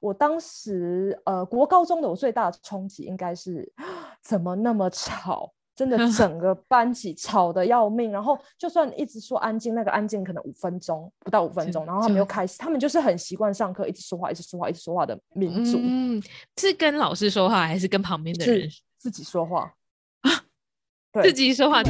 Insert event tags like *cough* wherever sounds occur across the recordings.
我当时呃国高中的我最大的冲击应该是怎么那么吵。真的 *laughs* 整个班级吵得要命，然后就算一直说安静，那个安静可能五分钟不到五分钟，然后他们又开始，他们就是很习惯上课一直说话，一直说话，一直说话的民族。嗯，是跟老师说话，还是跟旁边的人自己说话啊？*laughs* 对，自己说话。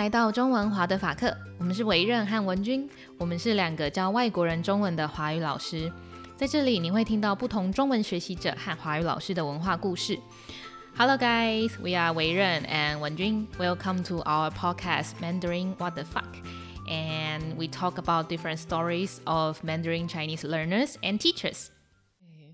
来到中文华德法克，我们是维任和文君，我们是两个教外国人中文的华语老师，在这里你会听到不同中文学习者和华语老师的文化故事。Hello guys, we are 维任 and 文君，Welcome to our podcast Mandarin What the Fuck, and we talk about different stories of Mandarin Chinese learners and teachers.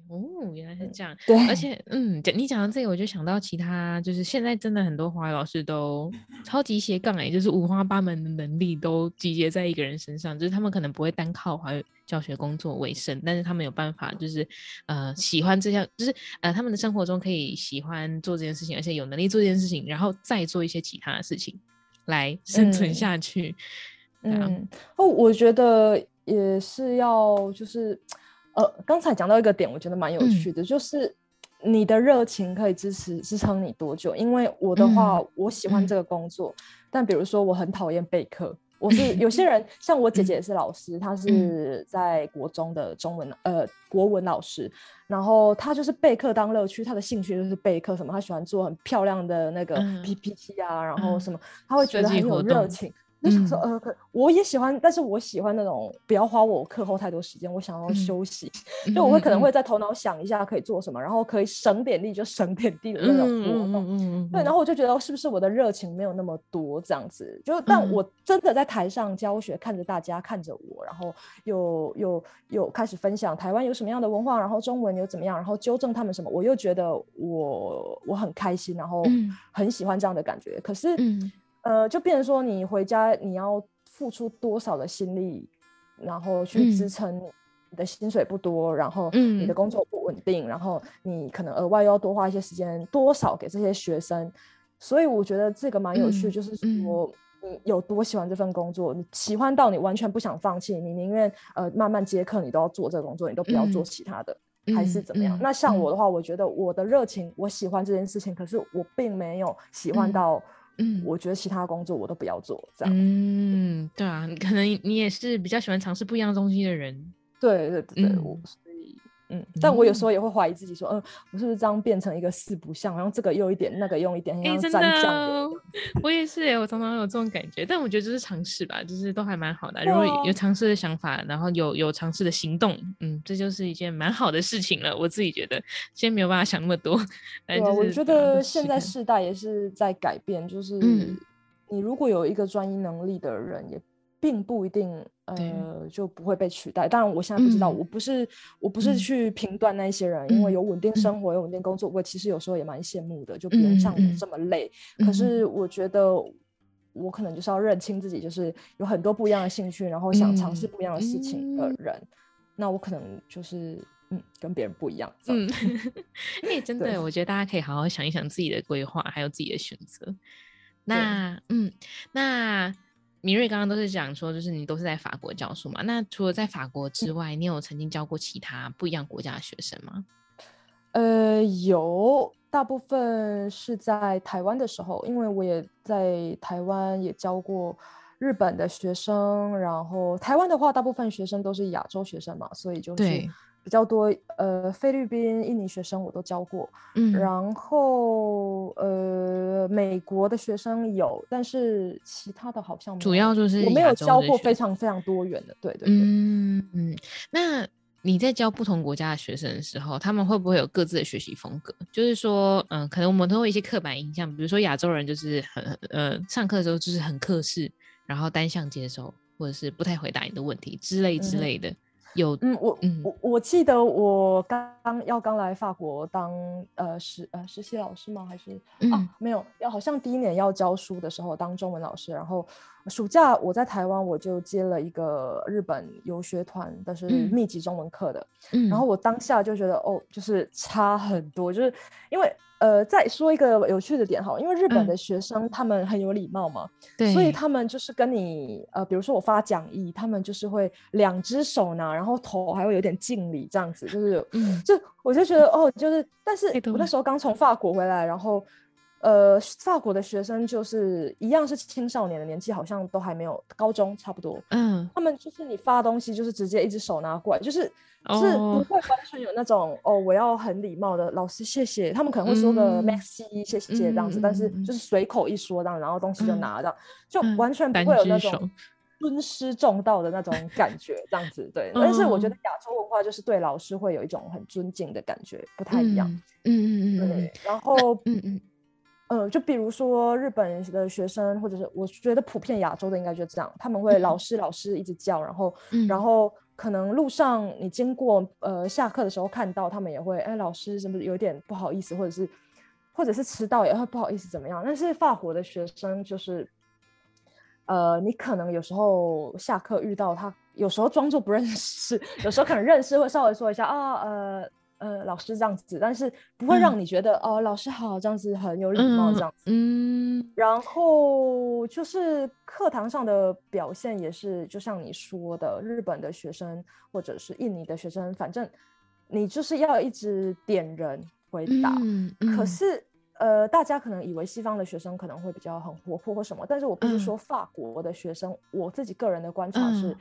哦，原来是这样。对，而且，嗯，你讲到这个，我就想到其他，就是现在真的很多华语老师都 *laughs* 超级斜杠哎，就是五花八门的能力都集结在一个人身上，就是他们可能不会单靠华语教学工作为生，但是他们有办法，就是呃喜欢这项，就是呃他们的生活中可以喜欢做这件事情，而且有能力做这件事情，然后再做一些其他的事情来生存下去。嗯，嗯哦，我觉得也是要就是。呃，刚才讲到一个点，我觉得蛮有趣的，嗯、就是你的热情可以支持支撑你多久？因为我的话，嗯、我喜欢这个工作，嗯、但比如说我很讨厌备课。我是 *laughs* 有些人，像我姐姐也是老师，嗯、她是在国中的中文呃国文老师，然后她就是备课当乐趣，她的兴趣就是备课，什么她喜欢做很漂亮的那个 PPT 啊，嗯、然后什么，她会觉得很有热情。就想说，呃，可我也喜欢，但是我喜欢那种不要花我课后太多时间，我想要休息，嗯、就我会可能会在头脑想一下可以做什么，嗯、然后可以省点力就省点力的那种活动。嗯对，然后我就觉得是不是我的热情没有那么多这样子？就但我真的在台上教学，看着大家看着我，然后又又又开始分享台湾有什么样的文化，然后中文有怎么样，然后纠正他们什么，我又觉得我我很开心，然后很喜欢这样的感觉。可是。嗯呃，就变成说，你回家你要付出多少的心力，然后去支撑你，你的薪水不多，然后你的工作不稳定，嗯、然后你可能额外又要多花一些时间，多少给这些学生。所以我觉得这个蛮有趣，嗯、就是说你有多喜欢这份工作，嗯、你喜欢到你完全不想放弃，你宁愿呃慢慢接客，你都要做这个工作，你都不要做其他的，嗯、还是怎么样？嗯、那像我的话，我觉得我的热情，我喜欢这件事情，可是我并没有喜欢到、嗯。嗯，我觉得其他工作我都不要做，这样。嗯，对啊，可能你也是比较喜欢尝试不一样东西的人。对对对，嗯、我嗯，但我有时候也会怀疑自己说，嗯，我是不是这样变成一个四不像，然后这个用一点，那个用一点，哎、欸，真的、哦，我也是，我常常有这种感觉。但我觉得这是尝试吧，就是都还蛮好的。如果有尝试的想法，然后有有尝试的行动，嗯，这就是一件蛮好的事情了。我自己觉得，先没有办法想那么多。对，我觉得现在世代也是在改变，就是你如果有一个专一能力的人，也并不一定。呃，就不会被取代。当然，我现在不知道，嗯、我不是，我不是去评断那些人，嗯、因为有稳定生活，嗯、有稳定工作，我其实有时候也蛮羡慕的，就不用像我这么累。嗯、可是，我觉得我可能就是要认清自己，就是有很多不一样的兴趣，然后想尝试不一样的事情的人。嗯、那我可能就是，嗯，跟别人不一样。嗯，*laughs* 哎，真的，对我觉得大家可以好好想一想自己的规划，还有自己的选择。那，嗯，那。明瑞刚刚都是讲说，就是你都是在法国教书嘛？那除了在法国之外，你有曾经教过其他不一样国家的学生吗？呃，有，大部分是在台湾的时候，因为我也在台湾也教过日本的学生，然后台湾的话，大部分学生都是亚洲学生嘛，所以就是。对比较多，呃，菲律宾、印尼学生我都教过，嗯，然后呃，美国的学生有，但是其他的好像，主要就是我没有教过非常非常多元的，对对对，嗯嗯。那你在教不同国家的学生的时候，他们会不会有各自的学习风格？就是说，嗯、呃，可能我们都会一些刻板印象，比如说亚洲人就是很呃，上课的时候就是很克制，然后单向接收，或者是不太回答你的问题之类之类的。嗯有嗯，我嗯我我记得我刚要刚来法国当呃实呃实习老师吗？还是、嗯、啊没有要好像第一年要教书的时候当中文老师，然后暑假我在台湾我就接了一个日本游学团，但是密集中文课的，嗯，然后我当下就觉得哦，就是差很多，就是因为。呃，再说一个有趣的点哈，因为日本的学生他们很有礼貌嘛，对、嗯，所以他们就是跟你呃，比如说我发讲义，他们就是会两只手拿，然后头还会有点敬礼这样子，就是，嗯、就我就觉得哦，就是，但是我那时候刚从法国回来，然后。呃，法国的学生就是一样是青少年的年纪，好像都还没有高中差不多。嗯，他们就是你发东西就是直接一只手拿过来，就是、哦、是不会完全有那种哦，我要很礼貌的老师谢谢。他们可能会说个 maxi、嗯、谢谢这样子，嗯、但是就是随口一说这样，然后东西就拿这样，嗯、就完全不会有那种尊师重道的那种感觉这样子。对，*laughs* 嗯、但是我觉得亚洲文化就是对老师会有一种很尊敬的感觉，不太一样。嗯嗯嗯对，然后嗯嗯。呃，就比如说日本的学生，或者是我觉得普遍亚洲的应该就这样，他们会老师老师一直叫，然后、嗯、然后可能路上你经过呃下课的时候看到他们也会哎老师是不是有点不好意思，或者是或者是迟到也会不好意思怎么样？但是法国的学生就是呃你可能有时候下课遇到他，有时候装作不认识，有时候可能认识会稍微说一下啊呃。呃，老师这样子，但是不会让你觉得、嗯、哦，老师好，这样子很有礼貌这样子。嗯，嗯然后就是课堂上的表现也是，就像你说的，日本的学生或者是印尼的学生，反正你就是要一直点人回答。可是呃，大家可能以为西方的学生可能会比较很活泼或什么，但是我不是说法国的学生，嗯、我自己个人的观察是。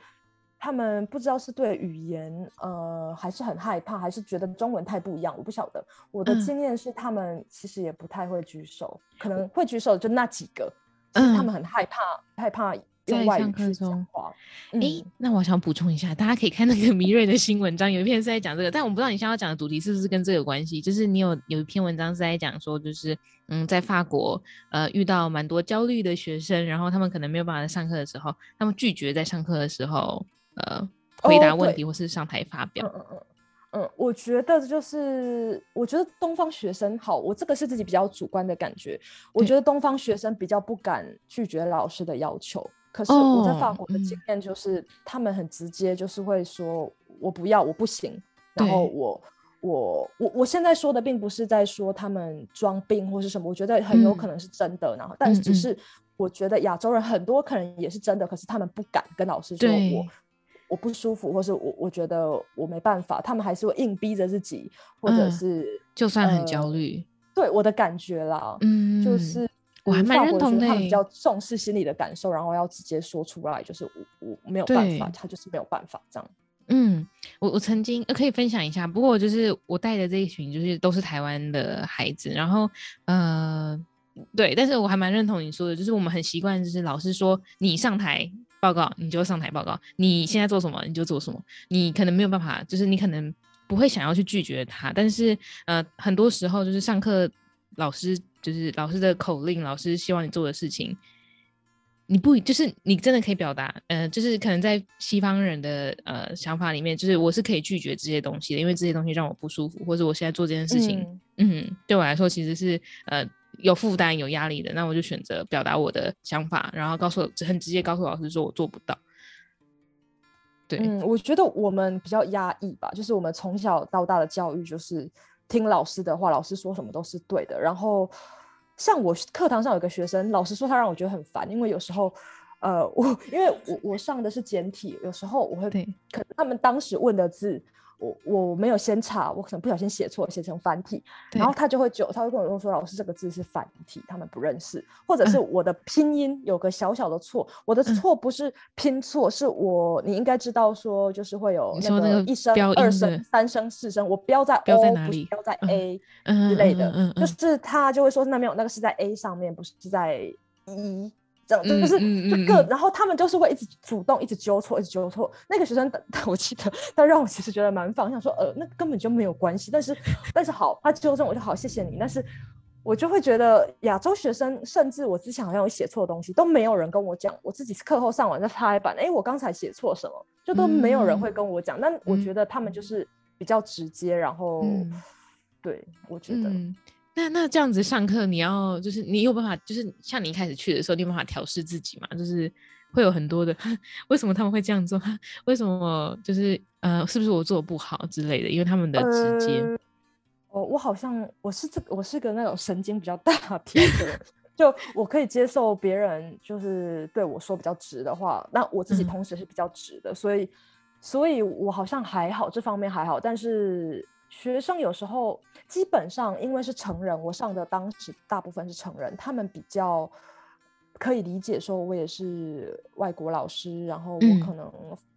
嗯他们不知道是对语言，呃，还是很害怕，还是觉得中文太不一样，我不晓得。我的经验是，他们其实也不太会举手，嗯、可能会举手就那几个，嗯，他们很害怕，害怕用外语去讲话。哎、欸，那我想补充一下，大家可以看那个 *laughs* 迷瑞的新文章，有一篇是在讲这个，但我不知道你现在要讲的主题是不是跟这个有关系？就是你有有一篇文章是在讲说，就是嗯，在法国，呃，遇到蛮多焦虑的学生，然后他们可能没有办法在上课的时候，他们拒绝在上课的时候。呃，回答问题或是上台发表。嗯嗯嗯嗯，我觉得就是，我觉得东方学生好，我这个是自己比较主观的感觉。我觉得东方学生比较不敢拒绝老师的要求。可是我在法国的经验就是，他们很直接，就是会说我不要，我不行。然后我我我我现在说的并不是在说他们装病或是什么，我觉得很有可能是真的。然后，但是只是我觉得亚洲人很多可能也是真的，可是他们不敢跟老师说我。我不舒服，或是我我觉得我没办法，他们还是会硬逼着自己，或者是、嗯、就算很焦虑、呃，对我的感觉啦，嗯，就是我还蛮认同的，他们比较重视心理的感受，然后要直接说出来，就是我我没有办法，他就是没有办法这样。嗯，我我曾经可以分享一下，不过就是我带的这一群就是都是台湾的孩子，然后呃，对，但是我还蛮认同你说的，就是我们很习惯，就是老师说你上台。报告，你就上台报告。你现在做什么，你就做什么。你可能没有办法，就是你可能不会想要去拒绝他，但是呃，很多时候就是上课老师就是老师的口令，老师希望你做的事情，你不就是你真的可以表达，呃，就是可能在西方人的呃想法里面，就是我是可以拒绝这些东西的，因为这些东西让我不舒服，或者我现在做这件事情，嗯，嗯，对我来说其实是呃。有负担、有压力的，那我就选择表达我的想法，然后告诉很直接告诉老师说我做不到。对，嗯，我觉得我们比较压抑吧，就是我们从小到大的教育就是听老师的话，老师说什么都是对的。然后像我课堂上有个学生，老师说他让我觉得很烦，因为有时候，呃，我因为我我上的是简体，有时候我会可能他们当时问的字。我我没有先查，我可能不小心写错，写成繁体，然后他就会就他会跟我说，老师这个字是繁体，他们不认识，或者是我的拼音有个小小的错，嗯、我的错不是拼错，嗯、是我你应该知道说就是会有那个一声、二声、三声、四声，我标在 O？不是标在？A 之类的，就是他就会说那没有那个是在 A 上面，不是在 E。这样就就是这个，然后他们就是会一直主动，一直纠错，一直纠错。那个学生，*laughs* 我记得他让我其实觉得蛮放，想说呃，那根本就没有关系。但是 *laughs* 但是好，他纠正我就好，谢谢你。但是我就会觉得亚洲学生，甚至我之前好像有写错的东西，都没有人跟我讲。我自己课后上完再拍板，哎，我刚才写错什么？就都没有人会跟我讲。嗯、但我觉得他们就是比较直接，然后、嗯、对我觉得。嗯那那这样子上课，你要就是你有办法，就是像你一开始去的时候，你有办法调试自己嘛？就是会有很多的，*laughs* 为什么他们会这样做？*laughs* 为什么就是呃，是不是我做的不好之类的？因为他们的直接。呃、我我好像我是这个，我是个那种神经比较大条的人，就我可以接受别人就是对我说比较直的话，那我自己同时是比较直的，嗯、所以所以我好像还好，这方面还好，但是。学生有时候基本上因为是成人，我上的当时大部分是成人，他们比较可以理解，说我也是外国老师，然后我可能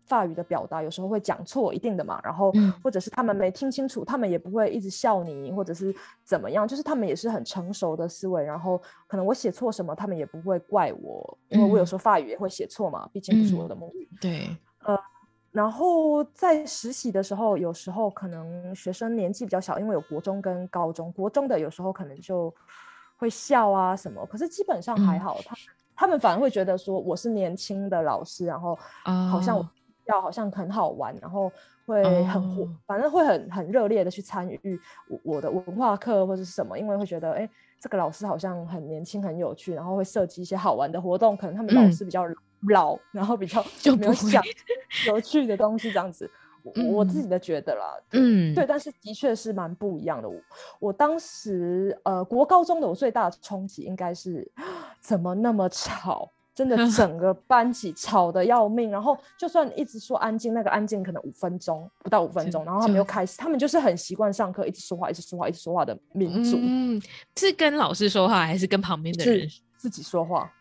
法语的表达有时候会讲错，一定的嘛，然后或者是他们没听清楚，他们也不会一直笑你，或者是怎么样，就是他们也是很成熟的思维，然后可能我写错什么，他们也不会怪我，因为我有时候法语也会写错嘛，毕竟不是我的母语。对，呃。然后在实习的时候，有时候可能学生年纪比较小，因为有国中跟高中，国中的有时候可能就会笑啊什么，可是基本上还好，他他们反而会觉得说我是年轻的老师，然后好像要好像很好玩，然后会很活，反正会很很热烈的去参与我我的文化课或者是什么，因为会觉得哎，这个老师好像很年轻很有趣，然后会设计一些好玩的活动，可能他们老师比较老。嗯老，然后比较就没有想有趣的东西这样子，我我自己的觉得啦，嗯，对，但是的确是蛮不一样的。我我当时呃，国高中的我最大的冲击应该是怎么那么吵，真的 *laughs* 整个班级吵得要命。然后就算一直说安静，那个安静可能五分钟不到五分钟，然后他们又开始，他们就是很习惯上课一直说话，一直说话，一直说话的民族。嗯，是跟老师说话，还是跟旁边的人自己说话？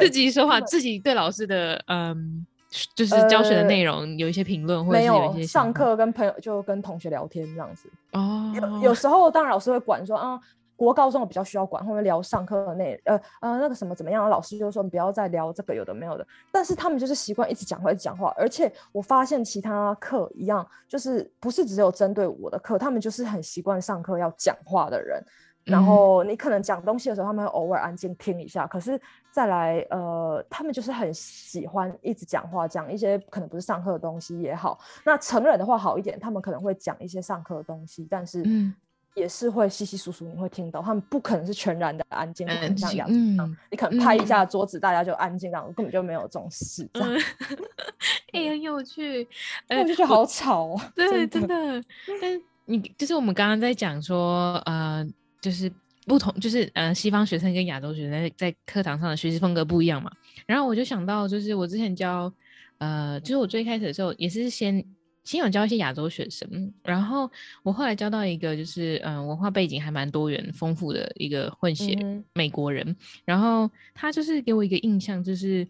自己说话，自己对老师的嗯，就是教学的内容有一些评论，或者是有一些上课跟朋友就跟同学聊天这样子。哦，有有时候当然老师会管说啊，国高中我比较需要管，或者聊上课的内呃呃那个什么怎么样，老师就说你不要再聊这个有的没有的。但是他们就是习惯一直讲话，一直讲话，而且我发现其他课一样，就是不是只有针对我的课，他们就是很习惯上课要讲话的人。然后你可能讲东西的时候，他们会偶尔安静听一下。可是再来，呃，他们就是很喜欢一直讲话，讲一些可能不是上课的东西也好。那成人的话好一点，他们可能会讲一些上课的东西，但是也是会稀稀疏疏，你会听到。他们不可能是全然的安静，不可能像亚洲一样，你可能拍一下桌子，大家就安静，这样根本就没有这种事。这样，*laughs* 哎，很有趣，我就觉得好吵哦。对，真的。但你就是我们刚刚在讲说，呃。就是不同，就是呃，西方学生跟亚洲学生在在课堂上的学习风格不一样嘛。然后我就想到，就是我之前教，呃，就是我最开始的时候也是先先有教一些亚洲学生，然后我后来教到一个就是嗯、呃，文化背景还蛮多元丰富的一个混血美国人，嗯、然后他就是给我一个印象就是。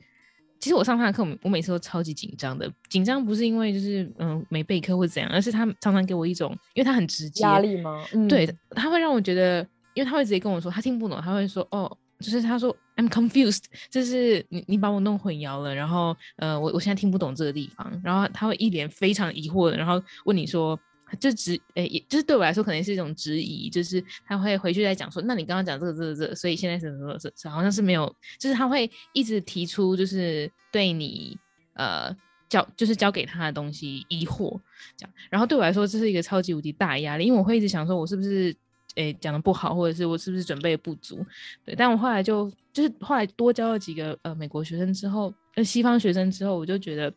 其实我上他的课，我每次都超级紧张的。紧张不是因为就是嗯没备课或怎样，而是他常常给我一种，因为他很直接压力吗？嗯、对，他会让我觉得，因为他会直接跟我说他听不懂，他会说哦，就是他说 I'm confused，*laughs* 就是你你把我弄混淆了，然后呃我我现在听不懂这个地方，然后他会一脸非常疑惑的，然后问你说。就质诶、也就是对我来说，可能是一种质疑，就是他会回去再讲说，那你刚刚讲这个、这个、这个，所以现在是什么？是好像是没有，就是他会一直提出，就是对你呃教，就是教给他的东西疑惑这样。然后对我来说，这是一个超级无敌大压力，因为我会一直想说，我是不是诶讲的不好，或者是我是不是准备不足？对，但我后来就就是后来多教了几个呃美国学生之后，呃西方学生之后，我就觉得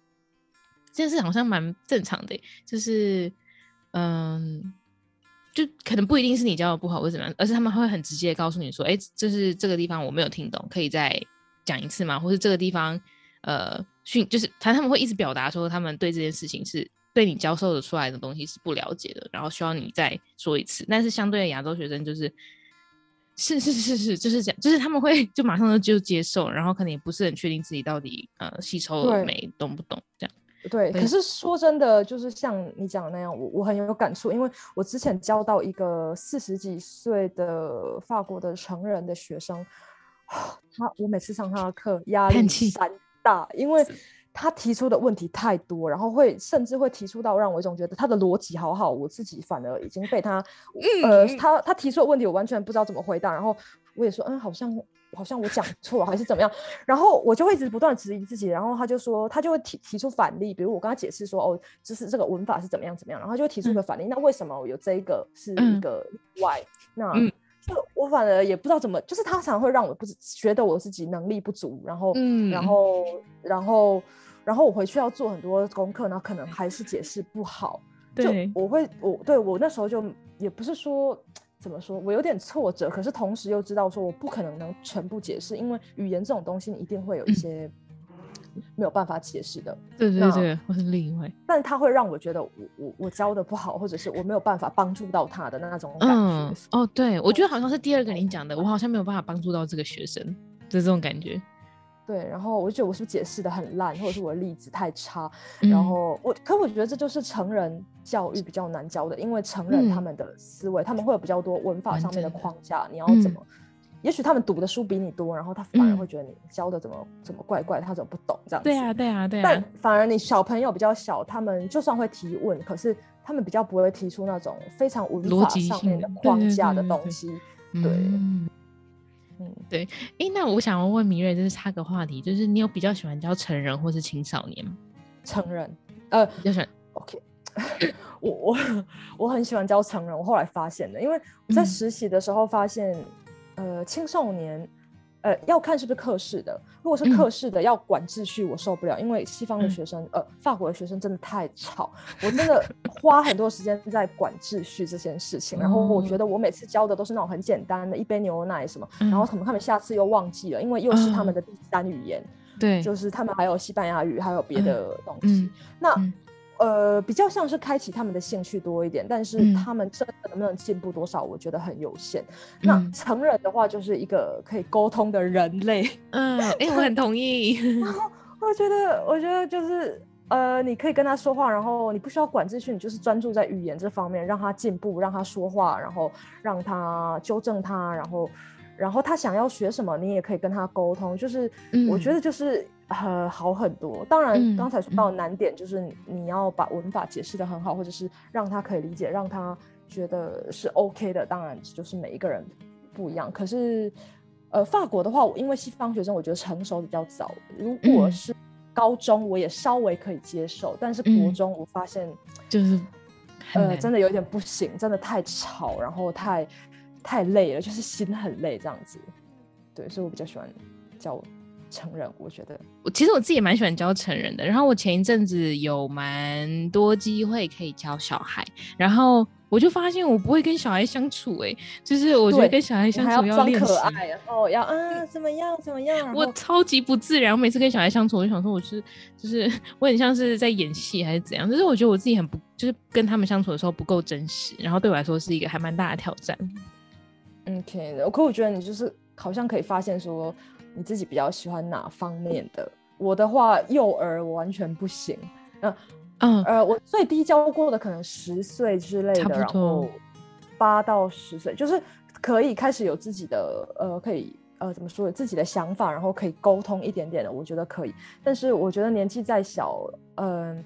这件事好像蛮正常的，就是。嗯，就可能不一定是你教的不好或者怎么样，而是他们会很直接的告诉你说，哎、欸，就是这个地方我没有听懂，可以再讲一次吗？或是这个地方，呃，训就是他他们会一直表达说他们对这件事情是对你教授的出来的东西是不了解的，然后需要你再说一次。但是相对的亚洲学生就是是是是是就是这样，就是他们会就马上就接受，然后可能也不是很确定自己到底呃吸收了没，懂不懂这样。对，可是说真的，就是像你讲的那样，我我很有感触，因为我之前教到一个四十几岁的法国的成人的学生，*sighs* 他我每次上他的课压力山大，因为他提出的问题太多，然后会甚至会提出到让我一种觉得他的逻辑好好，我自己反而已经被他，呃，他他提出的问题我完全不知道怎么回答，然后我也说，嗯，好像好像我讲错还是怎么样，然后我就会一直不断质疑自己，然后他就说他就会提提出反例，比如我跟他解释说哦，就是这个文法是怎么样怎么样，然后他就会提出一个反例，嗯、那为什么有这一个是一个例外？嗯、那、嗯、就我反而也不知道怎么，就是他常常会让我不觉得我自己能力不足，然后，嗯、然后，然后，然后我回去要做很多功课，然后可能还是解释不好。对，就我会我对我那时候就也不是说怎么说，我有点挫折，可是同时又知道说我不可能能全部解释，因为语言这种东西你一定会有一些没有办法解释的。对对对，我是例外。但他会让我觉得我我我教的不好，或者是我没有办法帮助到他的那种感觉。嗯，哦，对，我觉得好像是第二个你讲的，我好像没有办法帮助到这个学生，就这种感觉。对，然后我就觉得我是不是解释的很烂，或者是我的例子太差，嗯、然后我，可我觉得这就是成人教育比较难教的，因为成人他们的思维，嗯、他们会有比较多文法上面的框架，你要怎么？嗯、也许他们读的书比你多，然后他反而会觉得你教的怎么、嗯、怎么怪怪，他怎么不懂这样子？对啊，对啊，对啊。但反而你小朋友比较小，他们就算会提问，可是他们比较不会提出那种非常文法上面的框架的东西，对。嗯，对，哎，那我想要问明瑞，就是插个话题，就是你有比较喜欢教成人或是青少年吗？成人，呃，比较喜欢。*laughs* OK，我我我很喜欢教成人，我后来发现的，因为我在实习的时候发现，嗯、呃，青少年。呃，要看是不是课室的。如果是课室的，要管秩序，我受不了，嗯、因为西方的学生，呃，法国的学生真的太吵，我真的花很多时间在管秩序这件事情。然后我觉得我每次教的都是那种很简单的，一杯牛奶什么，嗯、然后可能他们下次又忘记了，因为又是他们的第三语言，对、嗯，就是他们还有西班牙语，还有别的东西。嗯、那。嗯呃，比较像是开启他们的兴趣多一点，但是他们真的能不能进步多少，我觉得很有限。嗯、那成人的话，就是一个可以沟通的人类。嗯，哎、*laughs* 欸，我很同意。然后我觉得，我觉得就是，呃，你可以跟他说话，然后你不需要管秩序，你就是专注在语言这方面，让他进步，让他说话，然后让他纠正他，然后，然后他想要学什么，你也可以跟他沟通。就是，我觉得就是。呃，好很多。当然，刚才说到的难点就是你要把文法解释的很好，嗯、或者是让他可以理解，让他觉得是 OK 的。当然，就是每一个人不一样。可是，呃，法国的话，因为西方学生我觉得成熟比较早。如果是高中，我也稍微可以接受，嗯、但是国中我发现就是呃，真的有点不行，真的太吵，然后太太累了，就是心很累这样子。对，所以我比较喜欢教。成人，我觉得我其实我自己也蛮喜欢教成人的。然后我前一阵子有蛮多机会可以教小孩，然后我就发现我不会跟小孩相处、欸，哎，就是我觉得跟小孩相处要练习，然后要啊怎么样怎么样，我超级不自然。我每次跟小孩相处，我就想说我是就是 *laughs* 我很像是在演戏还是怎样，就是我觉得我自己很不就是跟他们相处的时候不够真实，然后对我来说是一个还蛮大的挑战。OK，可我觉得你就是好像可以发现说。你自己比较喜欢哪方面的？我的话，幼儿我完全不行。嗯嗯呃，我最低教过的可能十岁之类的，然后八到十岁，就是可以开始有自己的呃，可以呃怎么说，有自己的想法，然后可以沟通一点点的，我觉得可以。但是我觉得年纪再小，嗯、呃，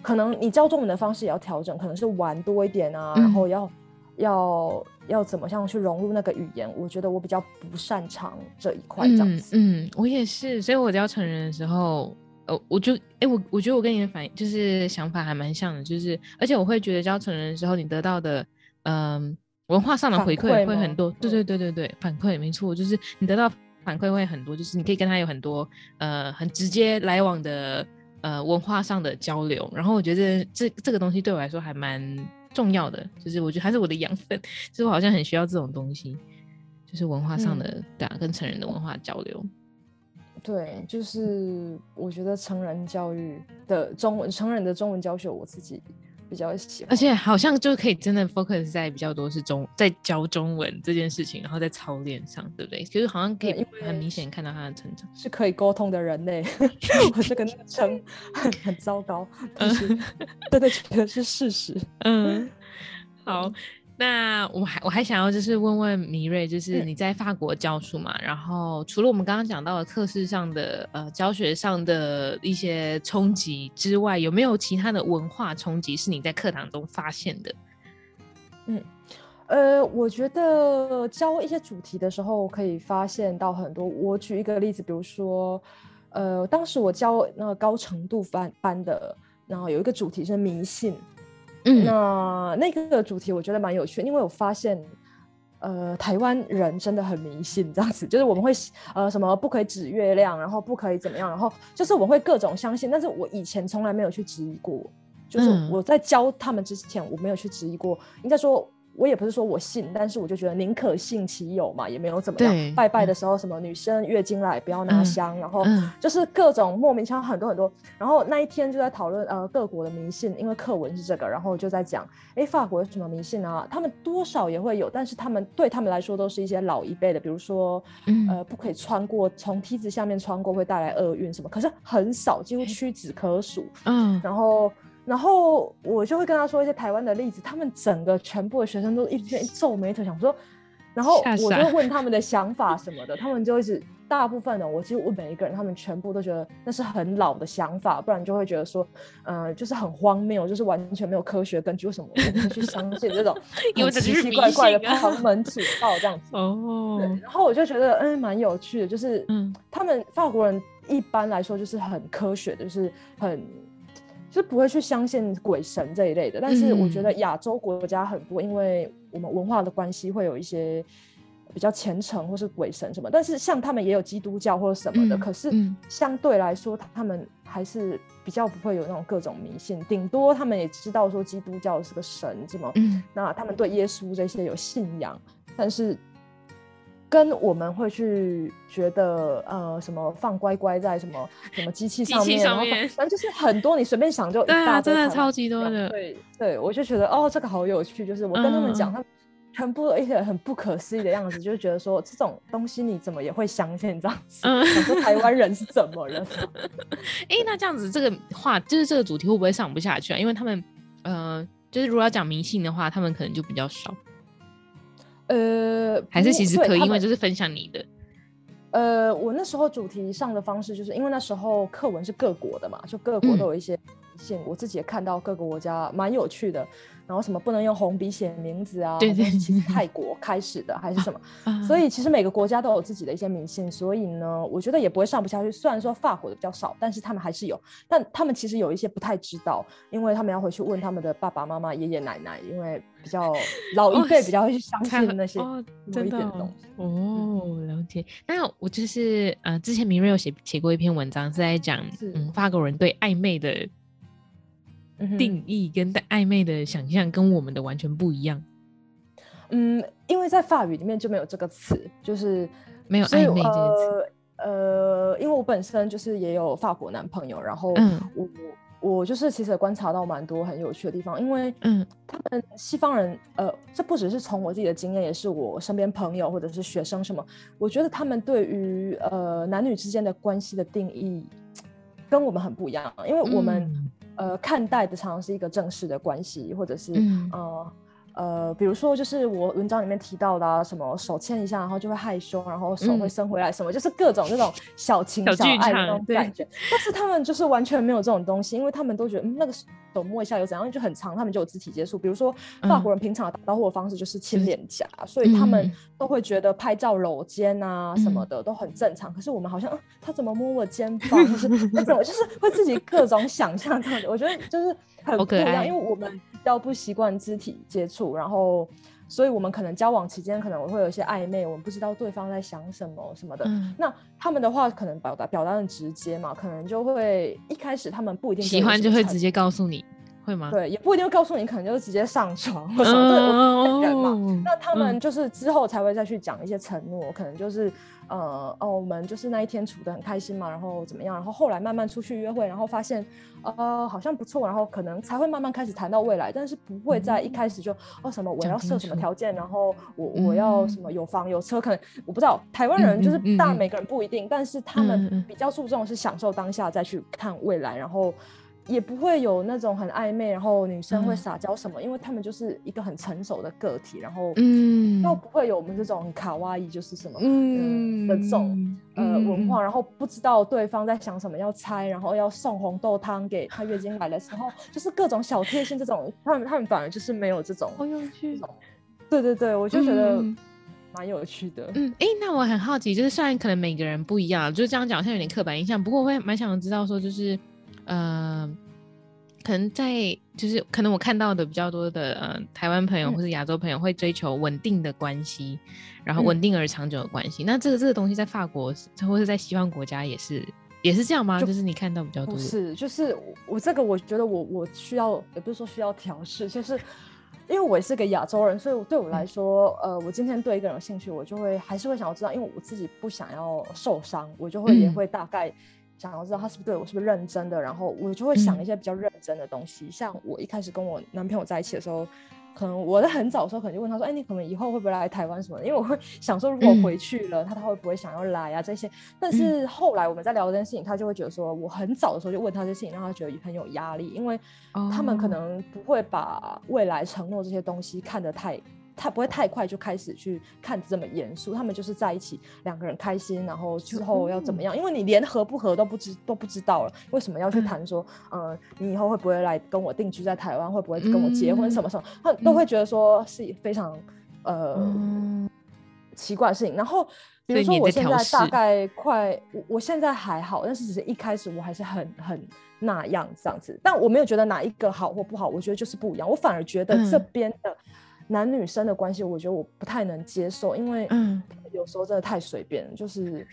可能你教中文的方式也要调整，可能是玩多一点啊，嗯、然后要。要要怎么样去融入那个语言？我觉得我比较不擅长这一块，这样子。嗯，嗯，我也是，所以我教成人的时候，呃，我就，哎、欸，我我觉得我跟你的反应就是想法还蛮像的，就是，而且我会觉得教成人的时候，你得到的，嗯、呃，文化上的回馈会很多。对对对对对，反馈没错，就是你得到反馈会很多，就是你可以跟他有很多，呃，很直接来往的，呃，文化上的交流。然后我觉得这这个东西对我来说还蛮。重要的就是，我觉得还是我的养分，就是我好像很需要这种东西，就是文化上的，嗯、对啊，跟成人的文化交流。对，就是我觉得成人教育的中文，成人的中文教学，我自己。比较喜欢，而且好像就可以真的 focus 在比较多是中在教中文这件事情，然后在操练上，对不对？其实好像可以很明显看到他的成长，是可以沟通的人类。*laughs* *laughs* 我这个称很 *laughs* 很糟糕，但是真的觉得是事实。嗯，好。那我还我还想要就是问问米瑞，就是你在法国教书嘛？嗯、然后除了我们刚刚讲到的课室上的呃教学上的一些冲击之外，有没有其他的文化冲击是你在课堂中发现的？嗯，呃，我觉得教一些主题的时候，可以发现到很多。我举一个例子，比如说，呃，当时我教那个高程度班班的，然后有一个主题是迷信，嗯，那那个主题我觉得蛮有趣，因为我发现，呃，台湾人真的很迷信，这样子，就是我们会呃什么不可以指月亮，然后不可以怎么样，然后就是我们会各种相信，但是我以前从来没有去质疑过，就是我在教他们之前，我没有去质疑过，应该说。我也不是说我信，但是我就觉得宁可信其有嘛，也没有怎么样。拜拜的时候，什么女生月经来不要拿香，嗯、然后就是各种莫名其妙很多很多。然后那一天就在讨论呃各国的迷信，因为课文是这个，然后就在讲，哎，法国有什么迷信啊？他们多少也会有，但是他们对他们来说都是一些老一辈的，比如说、嗯、呃不可以穿过从梯子下面穿过会带来厄运什么，可是很少，几乎屈指可数。嗯，然后。然后我就会跟他说一些台湾的例子，他们整个全部的学生都一天一皱眉头想说，然后我就问他们的想法什么的，他们就一直大部分的，我其实问每一个人，他们全部都觉得那是很老的想法，不然就会觉得说，嗯、呃，就是很荒谬，就是完全没有科学根据，为什么我们去相信这种 *laughs* 奇奇怪怪的旁门左道这样子？哦，然后我就觉得嗯蛮有趣的，就是嗯，他们法国人一般来说就是很科学的，就是很。就不会去相信鬼神这一类的，但是我觉得亚洲国家很多，因为我们文化的关系，会有一些比较虔诚或是鬼神什么。但是像他们也有基督教或者什么的，可是相对来说，他们还是比较不会有那种各种迷信，顶多他们也知道说基督教是个神，什么，那他们对耶稣这些有信仰，但是。跟我们会去觉得呃什么放乖乖在什么什么机器上面，上面然后反正就是很多你随便想就一大堆，真的超级多的。对对，我就觉得哦这个好有趣，就是我跟他们讲，嗯、他们全部都一些很不可思议的样子，就觉得说这种东西你怎么也会相信这样子？嗯，说台湾人是怎么了？哎、欸，那这样子这个话就是这个主题会不会上不下去啊？因为他们呃就是如果要讲迷信的话，他们可能就比较少。呃，还是其实可以，因为就是分享你的。呃，我那时候主题上的方式，就是因为那时候课文是各国的嘛，就各国都有一些信，嗯、我自己也看到各个国家蛮有趣的。然后什么不能用红笔写名字啊？对对，其 *laughs* 实泰国开始的还是什么？啊、所以其实每个国家都有自己的一些迷信，所以呢，我觉得也不会上不下去。虽然说法国的比较少，但是他们还是有。但他们其实有一些不太知道，因为他们要回去问他们的爸爸妈妈、爷爷奶奶，因为比较 *laughs* 老一辈比较会去相信那些多一点的东西。哦，哦，了解。那我就是呃，之前明瑞有写写过一篇文章，是在讲嗯法国人对暧昧的。定义跟暧昧的想象跟我们的完全不一样。嗯，因为在法语里面就没有这个词，就是没有暧昧这个词。呃，因为我本身就是也有法国男朋友，然后我、嗯、我就是其实也观察到蛮多很有趣的地方，因为嗯，他们西方人呃，这不只是从我自己的经验，也是我身边朋友或者是学生什么，我觉得他们对于呃男女之间的关系的定义跟我们很不一样，因为我们。嗯呃，看待的常常是一个正式的关系，或者是、嗯、呃呃，比如说就是我文章里面提到的、啊、什么手牵一下，然后就会害羞，然后手会伸回来，什么、嗯、就是各种这种小情小爱的那种感觉。但是他们就是完全没有这种东西，因为他们都觉得、嗯、那个手摸一下有怎样，就很长，他们就有肢体接触。比如说法国人平常打招呼的方式就是亲脸颊，嗯、所以他们都会觉得拍照搂肩啊什么的都很正常。嗯、可是我们好像、啊、他怎么摸我肩膀，就是那种就是会自己各种想象这样子。我觉得就是很不一样，因为我们。要不习惯肢体接触，然后，所以我们可能交往期间可能会有一些暧昧，我们不知道对方在想什么什么的。嗯、那他们的话可能表达表达很直接嘛，可能就会一开始他们不一定喜欢就会直接告诉你，会吗？对，也不一定会告诉你，可能就直接上床或什么的。嗯、人嘛，那他们就是之后才会再去讲一些承诺，嗯、可能就是。呃哦，我们就是那一天处的很开心嘛，然后怎么样？然后后来慢慢出去约会，然后发现，呃，好像不错，然后可能才会慢慢开始谈到未来，但是不会在一开始就、嗯、哦什么我要设什么条件，然后我我要什么有房有车，可能我不知道台湾人就是当然每个人不一定，但是他们比较注重是享受当下再去看未来，然后。也不会有那种很暧昧，然后女生会撒娇什么，嗯、因为他们就是一个很成熟的个体，然后嗯，又不会有我们这种卡哇伊就是什么嗯。的这种呃文化，然后不知道对方在想什么要猜，然后要送红豆汤给他月经来的时候，*laughs* 就是各种小贴心这种，他们他们反而就是没有这种，好有趣。对对对，我就觉得蛮有趣的。嗯，哎、欸，那我很好奇，就是虽然可能每个人不一样，就是这样讲好像有点刻板印象，不过我会蛮想知道说，就是呃，可能在就是可能我看到的比较多的呃台湾朋友或是亚洲朋友会追求稳定的关系，嗯、然后稳定而长久的关系。嗯、那这个这个东西在法国或是在西方国家也是。也是这样吗？就，就是你看到比较多。是，就是我这个，我觉得我我需要，也不是说需要调试，就是因为我也是个亚洲人，所以对我来说，嗯、呃，我今天对一个人有兴趣，我就会还是会想要知道，因为我自己不想要受伤，我就会也会大概想要知道他是不是对我是不是认真的，然后我就会想一些比较认真的东西。嗯、像我一开始跟我男朋友在一起的时候。可能我在很早的时候，可能就问他说：“哎、欸，你可能以后会不会来台湾什么的？”因为我会想说，如果回去了，嗯、他他会不会想要来啊？这些。但是后来我们在聊这件事情，他就会觉得说，我很早的时候就问他这些事情，让他觉得很有压力，因为他们可能不会把未来承诺这些东西看得太。他不会太快就开始去看这么严肃，他们就是在一起两个人开心，然后之后要怎么样？因为你连合不合都不知都不知道了，为什么要去谈说，嗯、呃，你以后会不会来跟我定居在台湾？会不会跟我结婚？什么什么？他都会觉得说是非常呃、嗯、奇怪的事情。然后比如说我现在大概快，我我现在还好，但是只是一开始我还是很很那样这样子，但我没有觉得哪一个好或不好，我觉得就是不一样。我反而觉得这边的。嗯男女生的关系，我觉得我不太能接受，因为有时候真的太随便，嗯、就是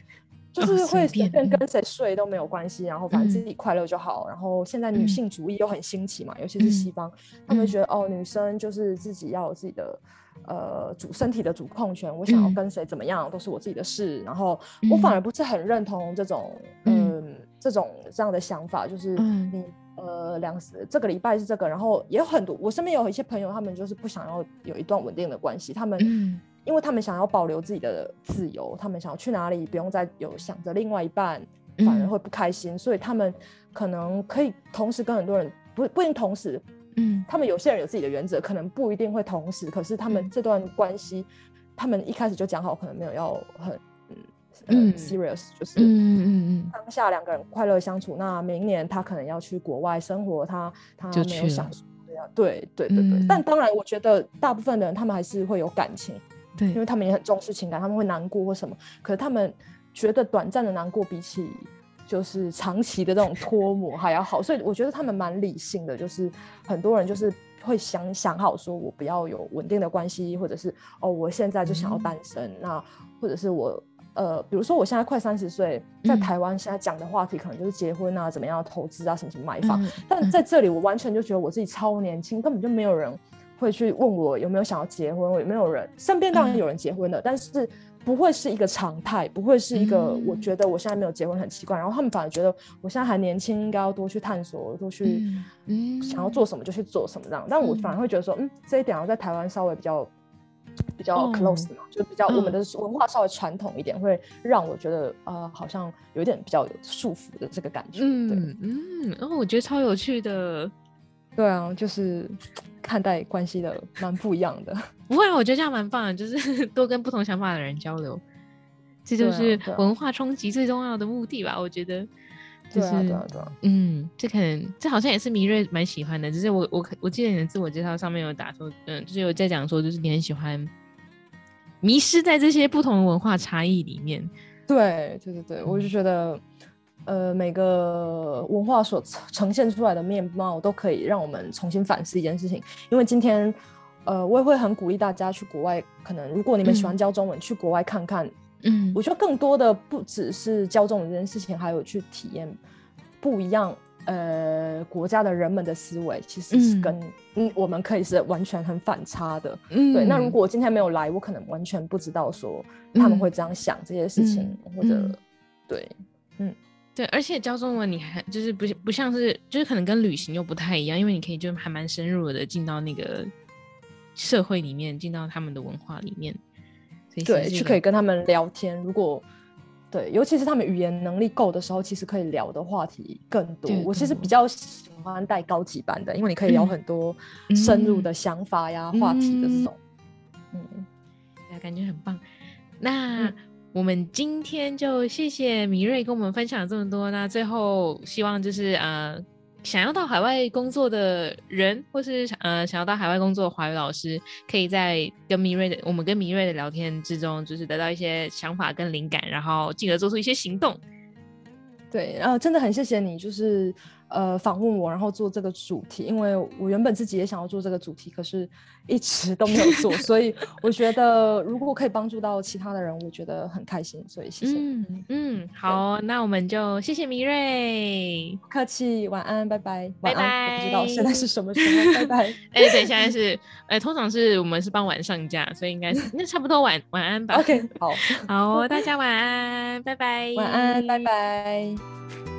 就是会随便。跟谁睡都没有关系，然后反正自己快乐就好。嗯、然后现在女性主义又很兴起嘛，嗯、尤其是西方，嗯、他们觉得哦，女生就是自己要有自己的呃主身体的主控权，我想要跟谁怎么样都是我自己的事。然后我反而不是很认同这种嗯、呃、这种这样的想法，就是你。呃，两这个礼拜是这个，然后也有很多，我身边有一些朋友，他们就是不想要有一段稳定的关系，他们，嗯、因为他们想要保留自己的自由，他们想要去哪里不用再有想着另外一半，反而会不开心，嗯、所以他们可能可以同时跟很多人，不不一定同时，嗯，他们有些人有自己的原则，可能不一定会同时，可是他们这段关系，嗯、他们一开始就讲好，可能没有要很。嗯，serious 就是，嗯嗯嗯，当下两个人快乐相处，那明年他可能要去国外生活，他他没有想说这样，对对对对。嗯、但当然，我觉得大部分的人他们还是会有感情，对，因为他们也很重视情感，他们会难过或什么。可是他们觉得短暂的难过比起就是长期的这种脱模还要好，所以我觉得他们蛮理性的，就是很多人就是会想想好，说我不要有稳定的关系，或者是哦，我现在就想要单身，嗯、那或者是我。呃，比如说我现在快三十岁，在台湾现在讲的话题可能就是结婚啊，怎么样投资啊，什么什么买房。嗯、但在这里，我完全就觉得我自己超年轻，根本就没有人会去问我有没有想要结婚，有没有人身边当然有人结婚的，嗯、但是不会是一个常态，不会是一个我觉得我现在没有结婚很奇怪。然后他们反而觉得我现在还年轻，应该要多去探索，多去想要做什么就去做什么这样。但我反而会觉得说，嗯，这一点要在台湾稍微比较。比较 close 嘛，嗯、就比较我们的文化稍微传统一点，嗯、会让我觉得呃，好像有点比较有束缚的这个感觉。嗯对嗯，然后、哦、我觉得超有趣的。对啊，就是看待关系的蛮不一样的。*laughs* 不会啊，我觉得这样蛮棒的，就是 *laughs* 多跟不同想法的人交流，这就是文化冲击最重要的目的吧？我觉得。就是，对啊对啊对啊，嗯，这可能这好像也是明瑞蛮喜欢的，只是我我我记得你的自我介绍上面有打说，嗯，就是有在讲说，就是你很喜欢迷失在这些不同的文化差异里面。对对对对，我就觉得，呃，每个文化所呈现出来的面貌都可以让我们重新反思一件事情。因为今天，呃，我也会很鼓励大家去国外，可能如果你们喜欢教中文，嗯、去国外看看。嗯，我觉得更多的不只是教中文这件事情，还有去体验不一样呃国家的人们的思维，其实是跟嗯我们可以是完全很反差的。嗯，对。那如果我今天没有来，我可能完全不知道说他们会这样想这些事情，嗯、或者、嗯、对，嗯，对。而且教中文你还就是不不像是就是可能跟旅行又不太一样，因为你可以就还蛮深入的进到那个社会里面，进到他们的文化里面。对，去可以跟他们聊天。如果对，尤其是他们语言能力够的时候，其实可以聊的话题更多。我其实比较喜欢带高级班的，因为你可以聊很多深入的想法呀、嗯、话题的这种。嗯，嗯，感觉很棒。那、嗯、我们今天就谢谢米瑞跟我们分享这么多。那最后希望就是呃，想要到海外工作的人，或是呃想要到海外工作的华语老师，可以在跟米瑞的我们跟米瑞的聊天之中，就是得到一些想法跟灵感，然后进而做出一些行动。对，然后真的很谢谢你，就是。呃，访问我，然后做这个主题，因为我原本自己也想要做这个主题，可是一直都没有做，所以我觉得如果可以帮助到其他的人，我觉得很开心，所以谢谢。嗯嗯，好，那我们就谢谢明瑞，不客气，晚安，拜拜，拜拜。我不知道现在是什么时候，拜拜。哎、欸，对，现在是，哎、欸，通常是我们是傍晚上架，所以应该是那差不多晚晚安吧。OK，好，*laughs* 好，大家晚安，拜拜，晚安，拜拜。